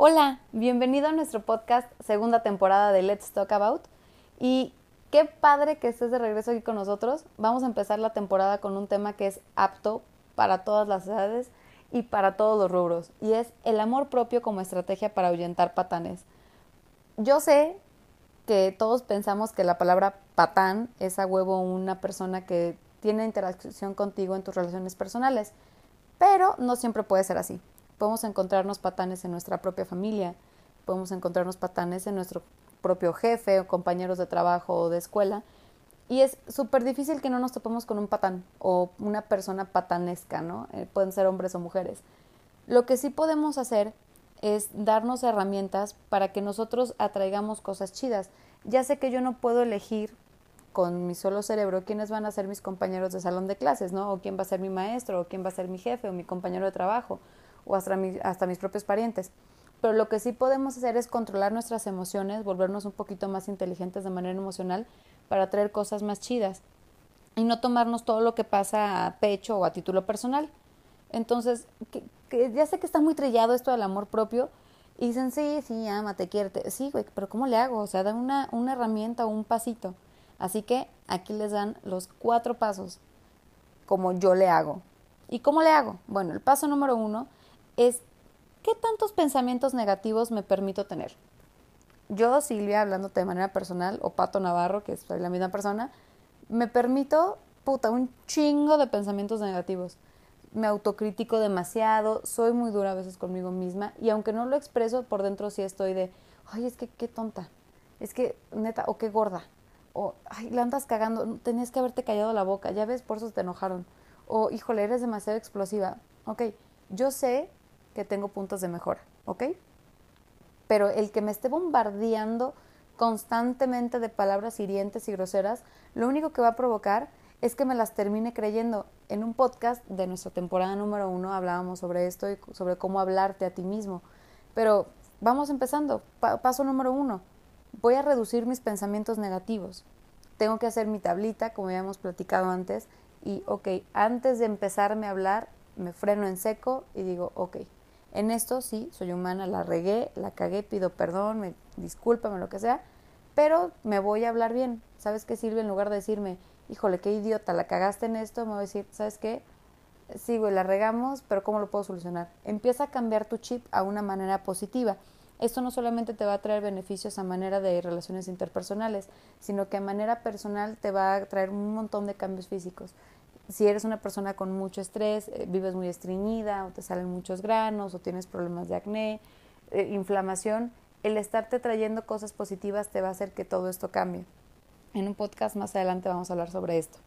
Hola, bienvenido a nuestro podcast, segunda temporada de Let's Talk About. Y qué padre que estés de regreso aquí con nosotros. Vamos a empezar la temporada con un tema que es apto para todas las edades y para todos los rubros, y es el amor propio como estrategia para ahuyentar patanes. Yo sé que todos pensamos que la palabra patán es a huevo una persona que tiene interacción contigo en tus relaciones personales, pero no siempre puede ser así. Podemos encontrarnos patanes en nuestra propia familia, podemos encontrarnos patanes en nuestro propio jefe o compañeros de trabajo o de escuela. Y es súper difícil que no nos topemos con un patán o una persona patanesca, ¿no? Eh, pueden ser hombres o mujeres. Lo que sí podemos hacer es darnos herramientas para que nosotros atraigamos cosas chidas. Ya sé que yo no puedo elegir con mi solo cerebro quiénes van a ser mis compañeros de salón de clases, ¿no? O quién va a ser mi maestro, o quién va a ser mi jefe, o mi compañero de trabajo o hasta, hasta mis propios parientes. Pero lo que sí podemos hacer es controlar nuestras emociones, volvernos un poquito más inteligentes de manera emocional para traer cosas más chidas y no tomarnos todo lo que pasa a pecho o a título personal. Entonces, que, ya sé que está muy trillado esto del amor propio y dicen, sí, sí, amate, quiérete. Sí, güey, pero ¿cómo le hago? O sea, da una, una herramienta o un pasito. Así que aquí les dan los cuatro pasos como yo le hago. ¿Y cómo le hago? Bueno, el paso número uno es ¿qué tantos pensamientos negativos me permito tener? Yo, Silvia, hablándote de manera personal, o Pato Navarro, que soy la misma persona, me permito, puta, un chingo de pensamientos negativos. Me autocritico demasiado, soy muy dura a veces conmigo misma, y aunque no lo expreso, por dentro sí estoy de, ay, es que qué tonta, es que neta, o qué gorda, o ay, la andas cagando, tenías que haberte callado la boca, ya ves, por eso te enojaron, o híjole, eres demasiado explosiva. Ok, yo sé que tengo puntos de mejora, ¿ok? Pero el que me esté bombardeando constantemente de palabras hirientes y groseras, lo único que va a provocar es que me las termine creyendo. En un podcast de nuestra temporada número uno hablábamos sobre esto y sobre cómo hablarte a ti mismo. Pero vamos empezando. paso número uno. Voy a reducir mis pensamientos negativos. Tengo que hacer mi tablita, como ya hemos platicado antes, y, ok, antes de empezarme a hablar, me freno en seco y digo, ok, en esto sí, soy humana, la regué, la cagué, pido perdón, me discúlpame, lo que sea, pero me voy a hablar bien. ¿Sabes qué sirve? En lugar de decirme, híjole, qué idiota, la cagaste en esto, me voy a decir, ¿sabes qué? Sí, güey, la regamos, pero ¿cómo lo puedo solucionar? Empieza a cambiar tu chip a una manera positiva. Esto no solamente te va a traer beneficios a manera de relaciones interpersonales, sino que a manera personal te va a traer un montón de cambios físicos si eres una persona con mucho estrés, eh, vives muy estreñida o te salen muchos granos o tienes problemas de acné, eh, inflamación, el estarte trayendo cosas positivas te va a hacer que todo esto cambie. En un podcast más adelante vamos a hablar sobre esto.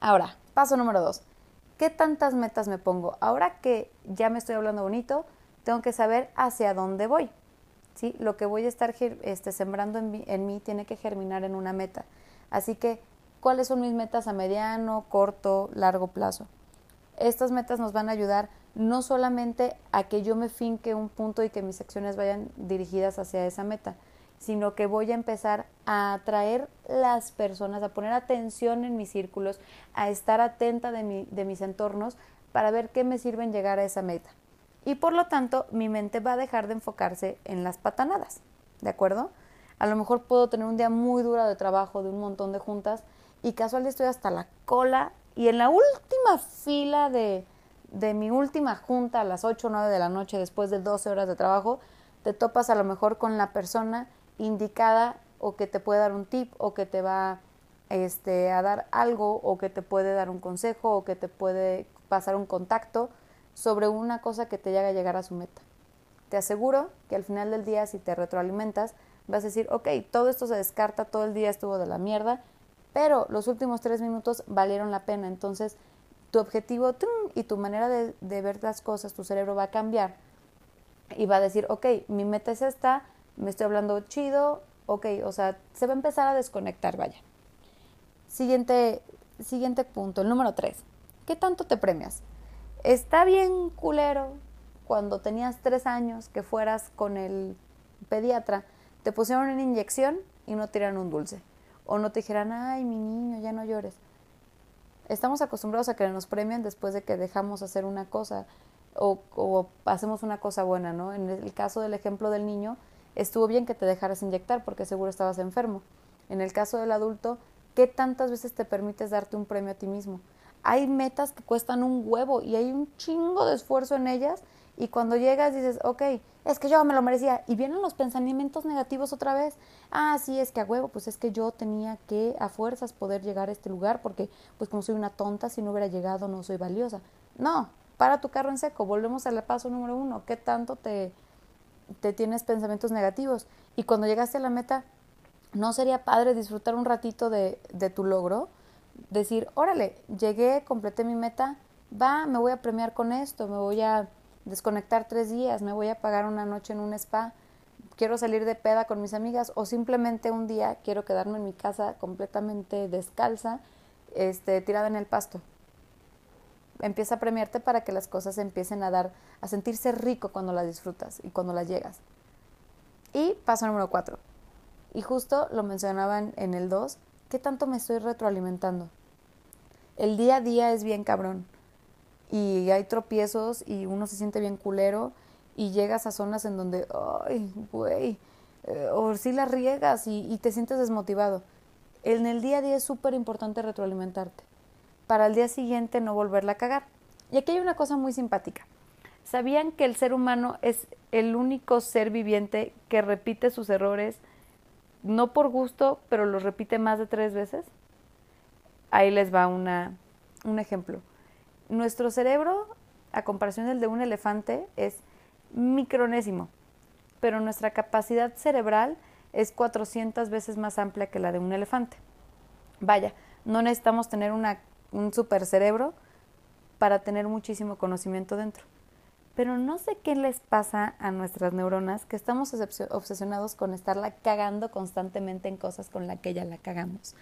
Ahora, paso número dos. ¿Qué tantas metas me pongo? Ahora que ya me estoy hablando bonito, tengo que saber hacia dónde voy. ¿sí? Lo que voy a estar este, sembrando en en mí tiene que germinar en una meta. Así que cuáles son mis metas a mediano, corto, largo plazo. Estas metas nos van a ayudar no solamente a que yo me finque un punto y que mis acciones vayan dirigidas hacia esa meta, sino que voy a empezar a atraer las personas, a poner atención en mis círculos, a estar atenta de, de mis entornos para ver qué me sirven llegar a esa meta. Y por lo tanto, mi mente va a dejar de enfocarse en las patanadas, ¿de acuerdo? A lo mejor puedo tener un día muy duro de trabajo, de un montón de juntas, y casual estoy hasta la cola y en la última fila de, de mi última junta a las 8 o 9 de la noche después de 12 horas de trabajo, te topas a lo mejor con la persona indicada o que te puede dar un tip o que te va este, a dar algo o que te puede dar un consejo o que te puede pasar un contacto sobre una cosa que te haga llegar a su meta. Te aseguro que al final del día si te retroalimentas vas a decir, ok, todo esto se descarta, todo el día estuvo de la mierda, pero los últimos tres minutos valieron la pena. Entonces, tu objetivo y tu manera de, ver las cosas, tu cerebro va a cambiar y va a decir, ok, mi meta es esta, me estoy hablando chido, ok, o sea, se va a empezar a desconectar, vaya. Siguiente, siguiente punto, el número tres. ¿Qué tanto te premias? Está bien culero cuando tenías tres años que fueras con el pediatra, te pusieron una inyección y no tiran un dulce o no te dijeran, ay, mi niño, ya no llores. Estamos acostumbrados a que nos premien después de que dejamos hacer una cosa o, o hacemos una cosa buena, ¿no? En el caso del ejemplo del niño, estuvo bien que te dejaras inyectar porque seguro estabas enfermo. En el caso del adulto, ¿qué tantas veces te permites darte un premio a ti mismo? Hay metas que cuestan un huevo y hay un chingo de esfuerzo en ellas y cuando llegas dices, ok, es que yo me lo merecía. Y vienen los pensamientos negativos otra vez. Ah, sí, es que a huevo, pues es que yo tenía que a fuerzas poder llegar a este lugar porque pues como soy una tonta, si no hubiera llegado no soy valiosa. No, para tu carro en seco, volvemos al paso número uno. ¿Qué tanto te, te tienes pensamientos negativos? Y cuando llegaste a la meta, ¿no sería padre disfrutar un ratito de, de tu logro? Decir, órale, llegué, completé mi meta, va, me voy a premiar con esto, me voy a desconectar tres días, me voy a pagar una noche en un spa, quiero salir de peda con mis amigas o simplemente un día quiero quedarme en mi casa completamente descalza, este, tirada en el pasto. Empieza a premiarte para que las cosas empiecen a dar, a sentirse rico cuando las disfrutas y cuando las llegas. Y paso número cuatro. Y justo lo mencionaban en el 2, ¿qué tanto me estoy retroalimentando? El día a día es bien cabrón y hay tropiezos y uno se siente bien culero y llegas a zonas en donde, ay, güey, eh, o si la riegas y, y te sientes desmotivado. En el día a día es súper importante retroalimentarte para el día siguiente no volverla a cagar. Y aquí hay una cosa muy simpática. ¿Sabían que el ser humano es el único ser viviente que repite sus errores, no por gusto, pero los repite más de tres veces? Ahí les va una, un ejemplo. Nuestro cerebro, a comparación del de un elefante, es micronésimo, pero nuestra capacidad cerebral es 400 veces más amplia que la de un elefante. Vaya, no necesitamos tener una, un super cerebro para tener muchísimo conocimiento dentro. Pero no sé qué les pasa a nuestras neuronas que estamos obsesionados con estarla cagando constantemente en cosas con las que ya la cagamos.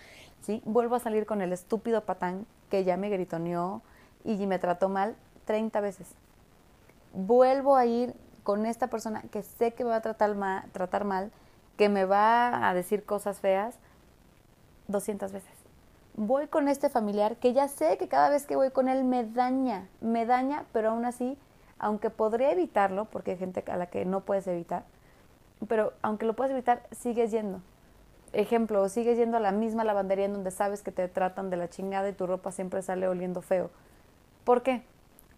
¿sí? Vuelvo a salir con el estúpido patán que ya me gritoneó, y me trató mal 30 veces. Vuelvo a ir con esta persona que sé que me va a tratar mal, tratar mal, que me va a decir cosas feas 200 veces. Voy con este familiar que ya sé que cada vez que voy con él me daña, me daña, pero aún así, aunque podría evitarlo, porque hay gente a la que no puedes evitar, pero aunque lo puedes evitar, sigues yendo. Ejemplo, sigues yendo a la misma lavandería en donde sabes que te tratan de la chingada y tu ropa siempre sale oliendo feo ¿Por qué?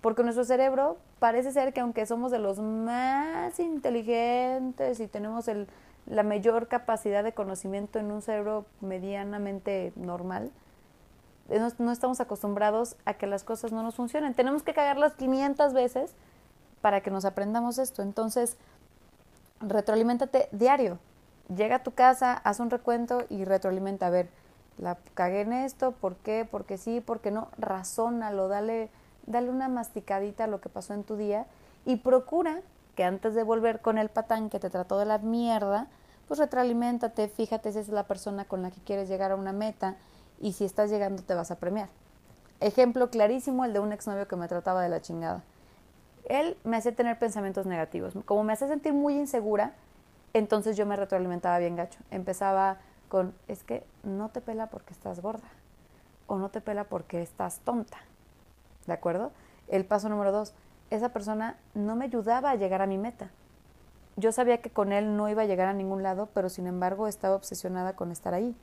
Porque nuestro cerebro parece ser que aunque somos de los más inteligentes y tenemos el, la mayor capacidad de conocimiento en un cerebro medianamente normal, eh, no, no, estamos acostumbrados a que las cosas no nos funcionen. Tenemos que cagarlas 500 veces para que nos aprendamos esto. Entonces, retroalimentate diario. Llega a tu casa, haz un recuento y retroalimenta. A ver, la cagué en esto, ¿por qué? Porque sí, porque no. Razónalo, dale dale una masticadita a lo que pasó en tu día y procura que antes de volver con el patán que te trató de la mierda, pues retroalimentate, fíjate si es la persona con la que quieres llegar a una meta y si estás llegando te vas a premiar. Ejemplo clarísimo el de un exnovio que me trataba de la chingada. Él me hacía tener pensamientos negativos. Como me hacía sentir muy insegura, entonces yo me retroalimentaba bien gacho. Empezaba con, es que no te pela porque estás gorda o no te pela porque estás tonta ¿de acuerdo? El paso número dos, esa persona no me ayudaba a llegar a mi meta. Yo sabía que con él no iba a llegar a ningún lado, pero sin embargo estaba obsesionada con estar ahí.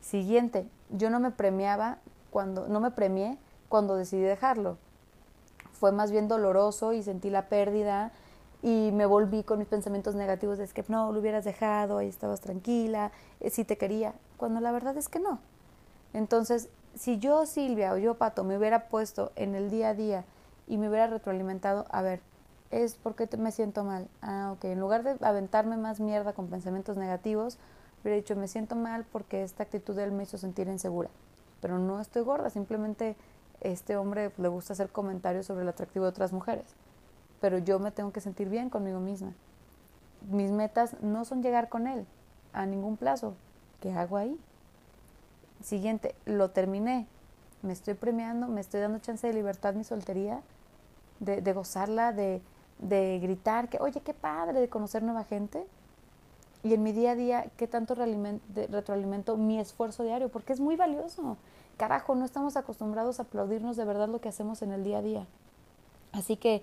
Siguiente, yo no me premiaba cuando, no me premié cuando decidí dejarlo. Fue más bien doloroso y sentí la pérdida y me volví con mis pensamientos negativos de que no, lo hubieras dejado, ahí estabas tranquila, si eh, sí te quería, cuando la verdad es que no. Entonces, si yo, Silvia, o yo, Pato, me hubiera puesto en el día a día y me hubiera retroalimentado, a ver, es porque me siento mal. Ah, ok, en lugar de aventarme más mierda con pensamientos negativos, hubiera dicho, me siento mal porque esta actitud de él me hizo sentir insegura. Pero no estoy gorda, simplemente este hombre le gusta hacer comentarios sobre el atractivo de otras mujeres. Pero yo me tengo que sentir bien conmigo misma. Mis metas no son llegar con él a ningún plazo. ¿Qué hago ahí? Siguiente, lo terminé. Me estoy premiando, me estoy dando chance de libertad mi soltería, de, gozarla, de, de gritar que, oye, qué padre de conocer nueva gente. Y en mi día a día, qué tanto retroalimento mi esfuerzo diario, porque es muy valioso. Carajo, no estamos acostumbrados a aplaudirnos de verdad lo que hacemos en el día a día. Así que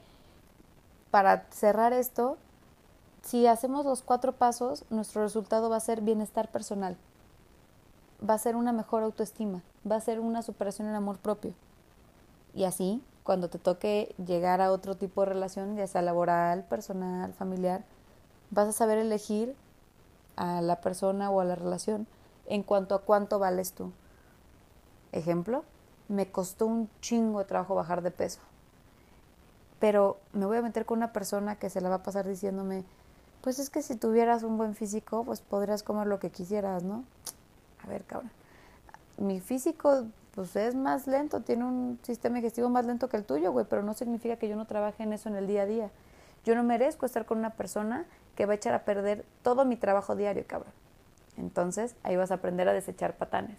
para cerrar esto, si hacemos los cuatro pasos, nuestro resultado va a ser bienestar personal, va a ser una mejor autoestima, va a ser una superación en amor propio. Y así, cuando te toque llegar a otro tipo de relación, ya sea laboral, personal, familiar, vas a saber elegir a la persona o a la relación en cuanto a cuánto vales tú. Ejemplo, me costó un chingo de trabajo bajar de peso. Pero me voy a meter con una persona que se la va a pasar diciéndome, pues es que si tuvieras un buen físico, pues podrías comer lo que quisieras, ¿no? A ver, cabrón. Mi físico, pues es más lento, tiene un sistema digestivo más lento que el tuyo, güey, pero no significa que yo no trabaje en eso en el día a día. Yo no merezco estar con una persona que va a echar a perder todo mi trabajo diario, cabrón. Entonces, ahí vas a aprender a desechar patanes.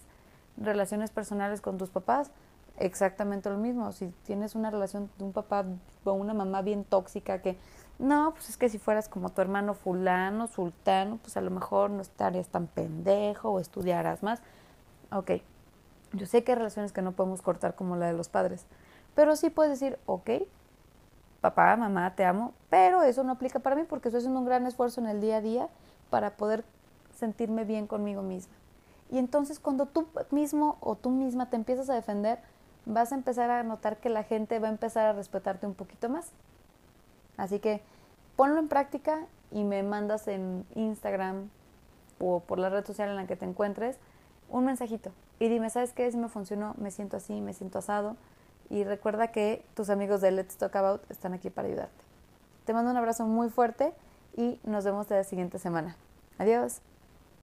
Relaciones personales con tus papás, exactamente lo mismo. Si tienes una relación de un papá o una mamá bien tóxica que no, pues es que si fueras como tu hermano fulano, sultano, pues a lo mejor no estarías tan pendejo o estudiarás más. Ok, yo sé que hay relaciones que no podemos cortar como la de los padres, pero sí puedes decir, ok, papá, mamá, te amo, pero eso no aplica para mí porque estoy haciendo un gran esfuerzo en el día a día para poder sentirme bien conmigo misma. Y entonces cuando tú mismo o tú misma te empiezas a defender, vas a empezar a notar que la gente va a empezar a respetarte un poquito más. Así que ponlo en práctica y me mandas en Instagram o por la red social en la que te encuentres un mensajito y dime, ¿sabes qué? Si me funcionó, me siento así, me siento asado. Y recuerda que tus amigos de Let's Talk About están aquí para ayudarte. Te mando un abrazo muy fuerte y nos vemos la siguiente semana. Adiós.